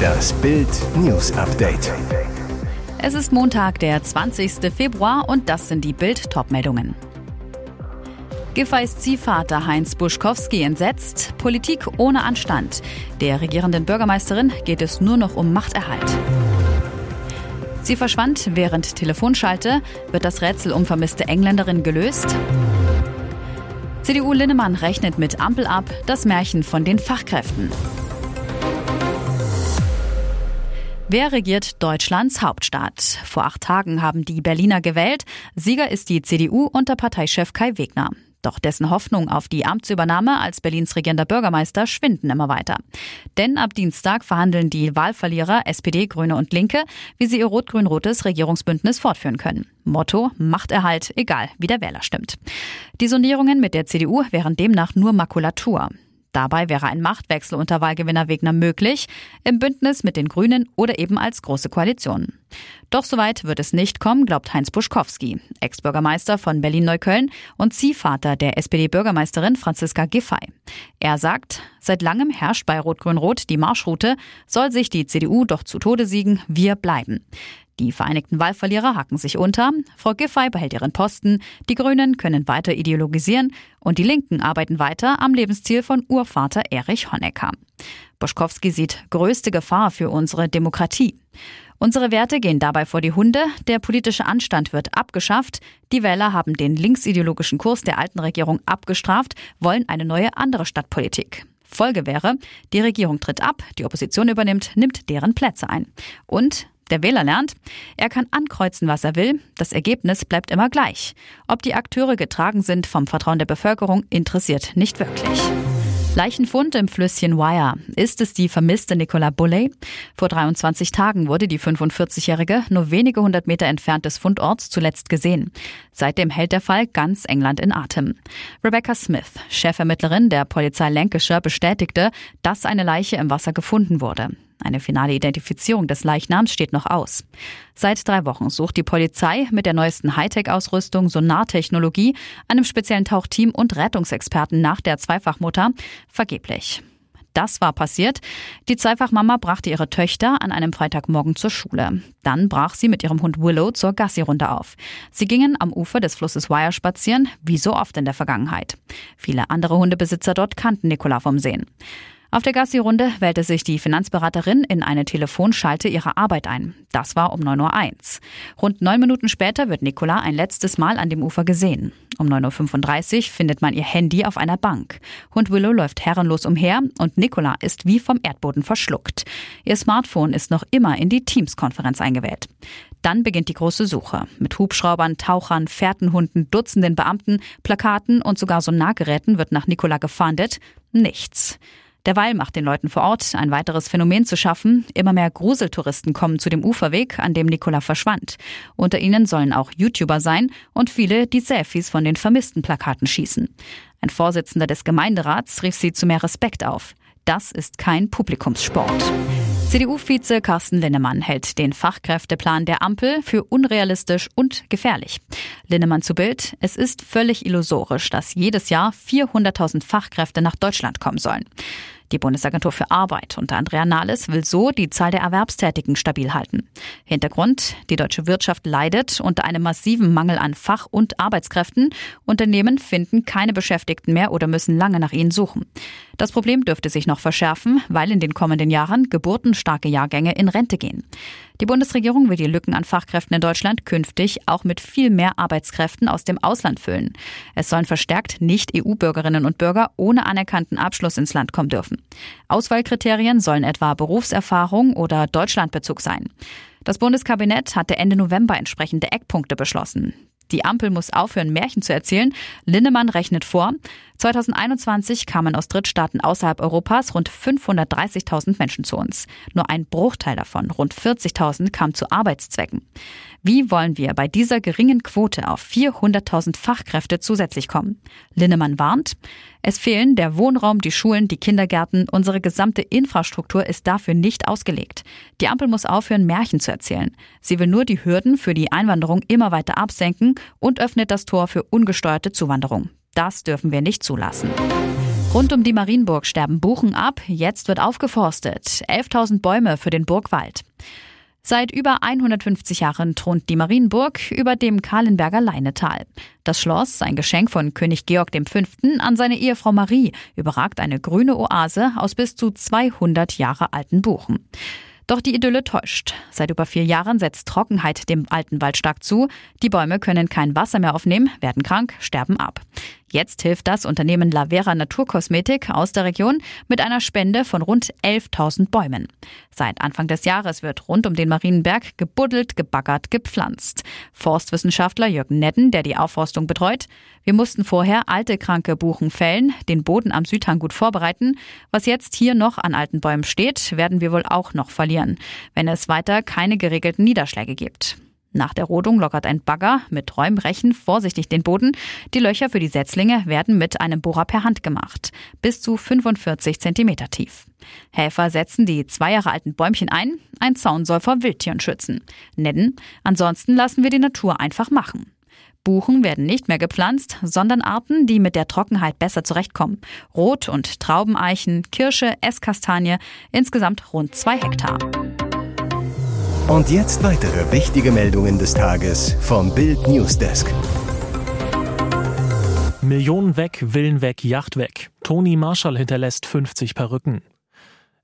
Das Bild News Update. Es ist Montag, der 20. Februar und das sind die Bild Topmeldungen. Giffey's Ziehvater Heinz Buschkowski entsetzt, Politik ohne Anstand. Der regierenden Bürgermeisterin geht es nur noch um Machterhalt. Sie verschwand während Telefonschalte. Wird das Rätsel um vermisste Engländerin gelöst? CDU Linnemann rechnet mit Ampel ab, das Märchen von den Fachkräften. Wer regiert Deutschlands Hauptstadt? Vor acht Tagen haben die Berliner gewählt. Sieger ist die CDU unter Parteichef Kai Wegner. Doch dessen Hoffnung auf die Amtsübernahme als Berlins regierender Bürgermeister schwinden immer weiter. Denn ab Dienstag verhandeln die Wahlverlierer SPD, Grüne und Linke, wie sie ihr rot-grün-rotes Regierungsbündnis fortführen können. Motto Machterhalt, egal wie der Wähler stimmt. Die Sondierungen mit der CDU wären demnach nur Makulatur. Dabei wäre ein Machtwechsel unter Wahlgewinner Wegner möglich, im Bündnis mit den Grünen oder eben als große Koalition. Doch soweit wird es nicht kommen, glaubt Heinz Buschkowski, Ex-Bürgermeister von Berlin-Neukölln und Ziehvater der SPD-Bürgermeisterin Franziska Giffey. Er sagt, seit langem herrscht bei Rot-Grün-Rot die Marschroute, soll sich die CDU doch zu Tode siegen, wir bleiben. Die Vereinigten Wahlverlierer hacken sich unter. Frau Giffey behält ihren Posten. Die Grünen können weiter ideologisieren. Und die Linken arbeiten weiter am Lebensziel von Urvater Erich Honecker. Boschkowski sieht größte Gefahr für unsere Demokratie. Unsere Werte gehen dabei vor die Hunde, der politische Anstand wird abgeschafft, die Wähler haben den linksideologischen Kurs der alten Regierung abgestraft, wollen eine neue andere Stadtpolitik. Folge wäre, die Regierung tritt ab, die Opposition übernimmt, nimmt deren Plätze ein. Und der Wähler lernt, er kann ankreuzen, was er will, das Ergebnis bleibt immer gleich. Ob die Akteure getragen sind vom Vertrauen der Bevölkerung, interessiert nicht wirklich. Leichenfund im Flüsschen Wire. Ist es die vermisste Nicola Bulley? Vor 23 Tagen wurde die 45-Jährige nur wenige hundert Meter entfernt des Fundorts zuletzt gesehen. Seitdem hält der Fall ganz England in Atem. Rebecca Smith, Chefermittlerin der Polizei Lancashire, bestätigte, dass eine Leiche im Wasser gefunden wurde. Eine finale Identifizierung des Leichnams steht noch aus. Seit drei Wochen sucht die Polizei mit der neuesten Hightech-Ausrüstung, Sonartechnologie, einem speziellen Tauchteam und Rettungsexperten nach der Zweifachmutter vergeblich. Das war passiert. Die Zweifachmama brachte ihre Töchter an einem Freitagmorgen zur Schule. Dann brach sie mit ihrem Hund Willow zur Gassi-Runde auf. Sie gingen am Ufer des Flusses Wire spazieren, wie so oft in der Vergangenheit. Viele andere Hundebesitzer dort kannten Nicola vom Sehen. Auf der Gassi-Runde wählte sich die Finanzberaterin in eine Telefonschalte ihrer Arbeit ein. Das war um 9.01 Uhr. Rund neun Minuten später wird Nicola ein letztes Mal an dem Ufer gesehen. Um 9.35 Uhr findet man ihr Handy auf einer Bank. Hund Willow läuft herrenlos umher und Nicola ist wie vom Erdboden verschluckt. Ihr Smartphone ist noch immer in die Teams-Konferenz eingewählt. Dann beginnt die große Suche. Mit Hubschraubern, Tauchern, Fährtenhunden, Dutzenden Beamten, Plakaten und sogar Sonargeräten wird nach Nicola gefahndet. Nichts. Derweil macht den Leuten vor Ort ein weiteres Phänomen zu schaffen. Immer mehr Gruseltouristen kommen zu dem Uferweg, an dem Nicola verschwand. Unter ihnen sollen auch YouTuber sein und viele, die Selfies von den vermissten Plakaten schießen. Ein Vorsitzender des Gemeinderats rief sie zu mehr Respekt auf. Das ist kein Publikumssport. CDU-Vize Carsten Linnemann hält den Fachkräfteplan der Ampel für unrealistisch und gefährlich. Linnemann zu Bild, es ist völlig illusorisch, dass jedes Jahr 400.000 Fachkräfte nach Deutschland kommen sollen. Die Bundesagentur für Arbeit unter Andrea Nahles will so die Zahl der Erwerbstätigen stabil halten. Hintergrund, die deutsche Wirtschaft leidet unter einem massiven Mangel an Fach- und Arbeitskräften. Unternehmen finden keine Beschäftigten mehr oder müssen lange nach ihnen suchen. Das Problem dürfte sich noch verschärfen, weil in den kommenden Jahren geburtenstarke Jahrgänge in Rente gehen. Die Bundesregierung will die Lücken an Fachkräften in Deutschland künftig auch mit viel mehr Arbeitskräften aus dem Ausland füllen. Es sollen verstärkt Nicht-EU-Bürgerinnen und Bürger ohne anerkannten Abschluss ins Land kommen dürfen. Auswahlkriterien sollen etwa Berufserfahrung oder Deutschlandbezug sein. Das Bundeskabinett hatte Ende November entsprechende Eckpunkte beschlossen. Die Ampel muss aufhören, Märchen zu erzählen. Linnemann rechnet vor. 2021 kamen aus Drittstaaten außerhalb Europas rund 530.000 Menschen zu uns. Nur ein Bruchteil davon, rund 40.000, kam zu Arbeitszwecken. Wie wollen wir bei dieser geringen Quote auf 400.000 Fachkräfte zusätzlich kommen? Linnemann warnt, es fehlen der Wohnraum, die Schulen, die Kindergärten, unsere gesamte Infrastruktur ist dafür nicht ausgelegt. Die Ampel muss aufhören, Märchen zu erzählen. Sie will nur die Hürden für die Einwanderung immer weiter absenken und öffnet das Tor für ungesteuerte Zuwanderung. Das dürfen wir nicht zulassen. Rund um die Marienburg sterben Buchen ab. Jetzt wird aufgeforstet. 11.000 Bäume für den Burgwald. Seit über 150 Jahren thront die Marienburg über dem Kahlenberger Leinetal. Das Schloss, ein Geschenk von König Georg V. an seine Ehefrau Marie, überragt eine grüne Oase aus bis zu 200 Jahre alten Buchen. Doch die Idylle täuscht. Seit über vier Jahren setzt Trockenheit dem alten Wald stark zu. Die Bäume können kein Wasser mehr aufnehmen, werden krank, sterben ab. Jetzt hilft das Unternehmen Lavera Naturkosmetik aus der Region mit einer Spende von rund 11.000 Bäumen. Seit Anfang des Jahres wird rund um den Marienberg gebuddelt, gebaggert, gepflanzt. Forstwissenschaftler Jürgen Netten, der die Aufforstung betreut, wir mussten vorher alte kranke Buchen fällen, den Boden am Südhang gut vorbereiten. Was jetzt hier noch an alten Bäumen steht, werden wir wohl auch noch verlieren, wenn es weiter keine geregelten Niederschläge gibt. Nach der Rodung lockert ein Bagger mit Räumrechen vorsichtig den Boden. Die Löcher für die Setzlinge werden mit einem Bohrer per Hand gemacht, bis zu 45 Zentimeter tief. Helfer setzen die zwei Jahre alten Bäumchen ein. Ein Zaun soll vor Wildtieren schützen. Nennen, ansonsten lassen wir die Natur einfach machen. Buchen werden nicht mehr gepflanzt, sondern Arten, die mit der Trockenheit besser zurechtkommen. Rot- und Traubeneichen, Kirsche, Esskastanie, insgesamt rund zwei Hektar. Und jetzt weitere wichtige Meldungen des Tages vom Bild Newsdesk. Millionen weg, Willen weg, Yacht weg. Toni Marshall hinterlässt 50 Perücken.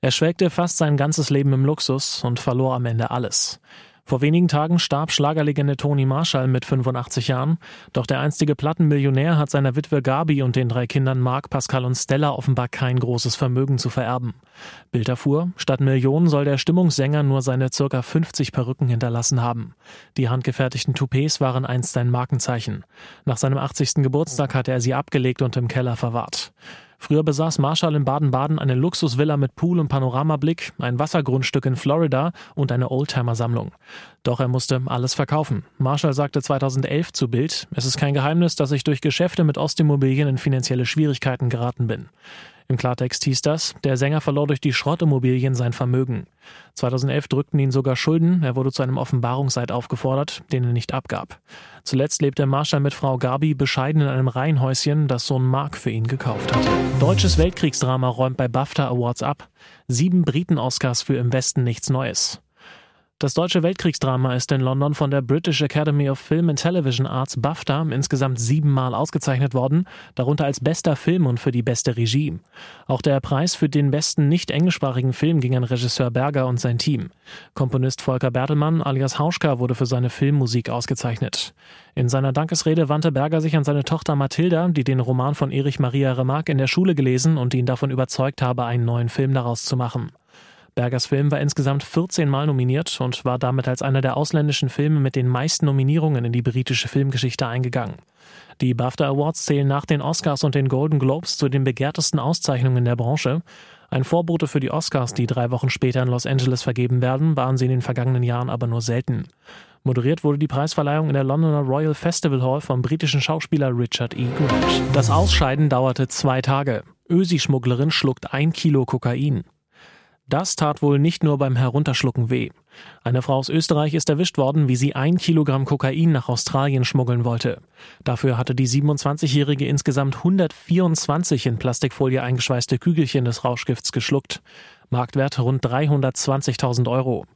Er schwelgte fast sein ganzes Leben im Luxus und verlor am Ende alles. Vor wenigen Tagen starb Schlagerlegende Toni Marshall mit 85 Jahren, doch der einstige Plattenmillionär hat seiner Witwe Gabi und den drei Kindern Marc, Pascal und Stella offenbar kein großes Vermögen zu vererben. Bild erfuhr, statt Millionen soll der Stimmungssänger nur seine circa 50 Perücken hinterlassen haben. Die handgefertigten Toupets waren einst sein Markenzeichen. Nach seinem 80. Geburtstag hatte er sie abgelegt und im Keller verwahrt. Früher besaß Marshall in Baden-Baden eine Luxusvilla mit Pool und Panoramablick, ein Wassergrundstück in Florida und eine Oldtimer-Sammlung. Doch er musste alles verkaufen. Marshall sagte 2011 zu Bild, es ist kein Geheimnis, dass ich durch Geschäfte mit Ostimmobilien in finanzielle Schwierigkeiten geraten bin. Im Klartext hieß das, der Sänger verlor durch die Schrottimmobilien sein Vermögen. 2011 drückten ihn sogar Schulden, er wurde zu einem Offenbarungseid aufgefordert, den er nicht abgab. Zuletzt lebte Marshall mit Frau Gabi bescheiden in einem Reihenhäuschen, das Sohn Mark für ihn gekauft hatte. Deutsches Weltkriegsdrama räumt bei BAFTA Awards ab. Sieben Briten-Oscars für Im Westen nichts Neues. Das deutsche Weltkriegsdrama ist in London von der British Academy of Film and Television Arts BAFTA insgesamt siebenmal ausgezeichnet worden, darunter als bester Film und für die beste Regie. Auch der Preis für den besten nicht englischsprachigen Film ging an Regisseur Berger und sein Team. Komponist Volker Bertelmann alias Hauschka wurde für seine Filmmusik ausgezeichnet. In seiner Dankesrede wandte Berger sich an seine Tochter Mathilda, die den Roman von Erich Maria Remarque in der Schule gelesen und ihn davon überzeugt habe, einen neuen Film daraus zu machen. Bergers Film war insgesamt 14 Mal nominiert und war damit als einer der ausländischen Filme mit den meisten Nominierungen in die britische Filmgeschichte eingegangen. Die BAFTA Awards zählen nach den Oscars und den Golden Globes zu den begehrtesten Auszeichnungen der Branche. Ein Vorbote für die Oscars, die drei Wochen später in Los Angeles vergeben werden, waren sie in den vergangenen Jahren aber nur selten. Moderiert wurde die Preisverleihung in der Londoner Royal Festival Hall vom britischen Schauspieler Richard E. Grant. Das Ausscheiden dauerte zwei Tage. Ösi-Schmugglerin schluckt ein Kilo Kokain. Das tat wohl nicht nur beim Herunterschlucken weh. Eine Frau aus Österreich ist erwischt worden, wie sie ein Kilogramm Kokain nach Australien schmuggeln wollte. Dafür hatte die 27-Jährige insgesamt 124 in Plastikfolie eingeschweißte Kügelchen des Rauschgifts geschluckt. Marktwert rund 320.000 Euro.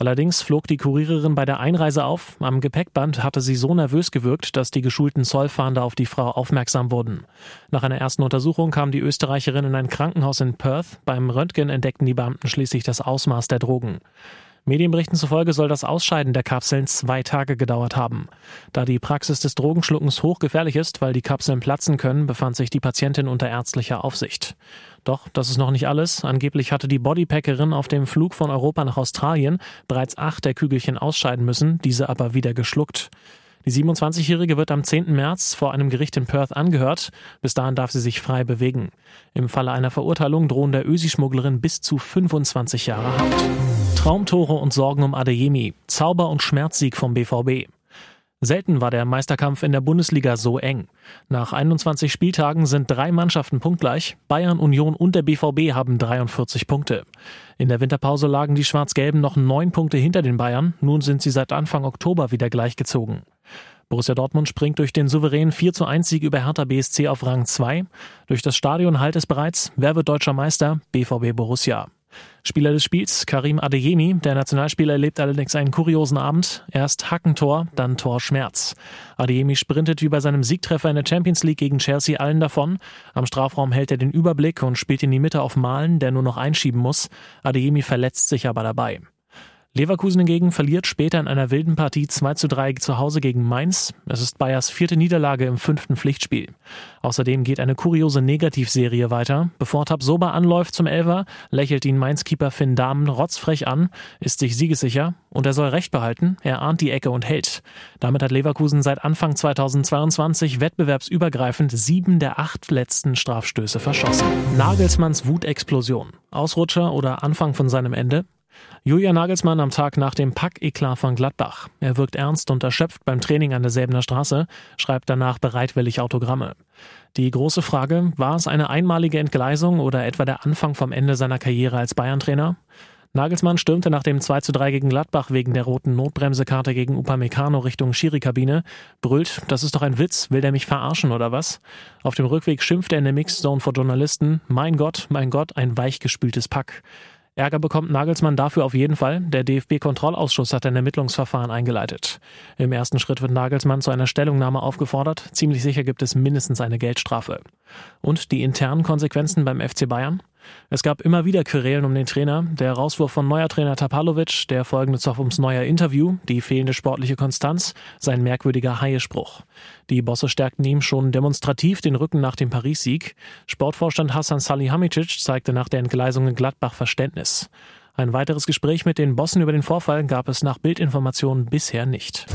Allerdings flog die Kuriererin bei der Einreise auf. Am Gepäckband hatte sie so nervös gewirkt, dass die geschulten Zollfahnder auf die Frau aufmerksam wurden. Nach einer ersten Untersuchung kam die Österreicherin in ein Krankenhaus in Perth. Beim Röntgen entdeckten die Beamten schließlich das Ausmaß der Drogen. Medienberichten zufolge soll das Ausscheiden der Kapseln zwei Tage gedauert haben. Da die Praxis des Drogenschluckens hochgefährlich ist, weil die Kapseln platzen können, befand sich die Patientin unter ärztlicher Aufsicht. Doch das ist noch nicht alles. Angeblich hatte die Bodypackerin auf dem Flug von Europa nach Australien bereits acht der Kügelchen ausscheiden müssen, diese aber wieder geschluckt. Die 27-Jährige wird am 10. März vor einem Gericht in Perth angehört. Bis dahin darf sie sich frei bewegen. Im Falle einer Verurteilung drohen der Ösi-Schmugglerin bis zu 25 Jahre Haft. Traumtore und Sorgen um Adeyemi. Zauber- und Schmerzsieg vom BVB. Selten war der Meisterkampf in der Bundesliga so eng. Nach 21 Spieltagen sind drei Mannschaften punktgleich. Bayern, Union und der BVB haben 43 Punkte. In der Winterpause lagen die Schwarz-Gelben noch neun Punkte hinter den Bayern. Nun sind sie seit Anfang Oktober wieder gleichgezogen. Borussia Dortmund springt durch den souveränen 4 zu 1 Sieg über Hertha BSC auf Rang 2. Durch das Stadion halt es bereits, wer wird deutscher Meister? BVB Borussia. Spieler des Spiels Karim Adeyemi. Der Nationalspieler erlebt allerdings einen kuriosen Abend. Erst Hackentor, dann Torschmerz. Adeyemi sprintet wie bei seinem Siegtreffer in der Champions League gegen Chelsea allen davon. Am Strafraum hält er den Überblick und spielt in die Mitte auf Malen, der nur noch einschieben muss. Adeyemi verletzt sich aber dabei. Leverkusen hingegen verliert später in einer wilden Partie 2 zu 3 zu Hause gegen Mainz. Es ist Bayers vierte Niederlage im fünften Pflichtspiel. Außerdem geht eine kuriose Negativserie weiter. Bevor Tabsoba anläuft zum Elfer, lächelt ihn Mainz-Keeper Finn Dahmen rotzfrech an, ist sich siegessicher und er soll Recht behalten, er ahnt die Ecke und hält. Damit hat Leverkusen seit Anfang 2022 wettbewerbsübergreifend sieben der acht letzten Strafstöße verschossen. Nagelsmanns Wutexplosion. Ausrutscher oder Anfang von seinem Ende? Julian Nagelsmann am Tag nach dem Pack-Eklat von Gladbach. Er wirkt ernst und erschöpft beim Training an der Säbener Straße, schreibt danach bereitwillig Autogramme. Die große Frage, war es eine einmalige Entgleisung oder etwa der Anfang vom Ende seiner Karriere als Bayern-Trainer? Nagelsmann stürmte nach dem 2 zu 3 gegen Gladbach wegen der roten Notbremsekarte gegen Upamecano Richtung Schiri-Kabine, brüllt, das ist doch ein Witz, will der mich verarschen oder was? Auf dem Rückweg schimpft er in der Mixed-Zone vor Journalisten, mein Gott, mein Gott, ein weichgespültes Pack. Ärger bekommt Nagelsmann dafür auf jeden Fall. Der DFB-Kontrollausschuss hat ein Ermittlungsverfahren eingeleitet. Im ersten Schritt wird Nagelsmann zu einer Stellungnahme aufgefordert. Ziemlich sicher gibt es mindestens eine Geldstrafe. Und die internen Konsequenzen beim FC Bayern? Es gab immer wieder Querelen um den Trainer, der Rauswurf von neuer Trainer Tapalovic, der folgende Zoff ums neuer Interview, die fehlende sportliche Konstanz, sein merkwürdiger Haie-Spruch. Die Bosse stärkten ihm schon demonstrativ den Rücken nach dem Paris-Sieg. Sportvorstand Hassan Salihamidzic zeigte nach der Entgleisung in Gladbach Verständnis. Ein weiteres Gespräch mit den Bossen über den Vorfall gab es nach Bildinformationen bisher nicht.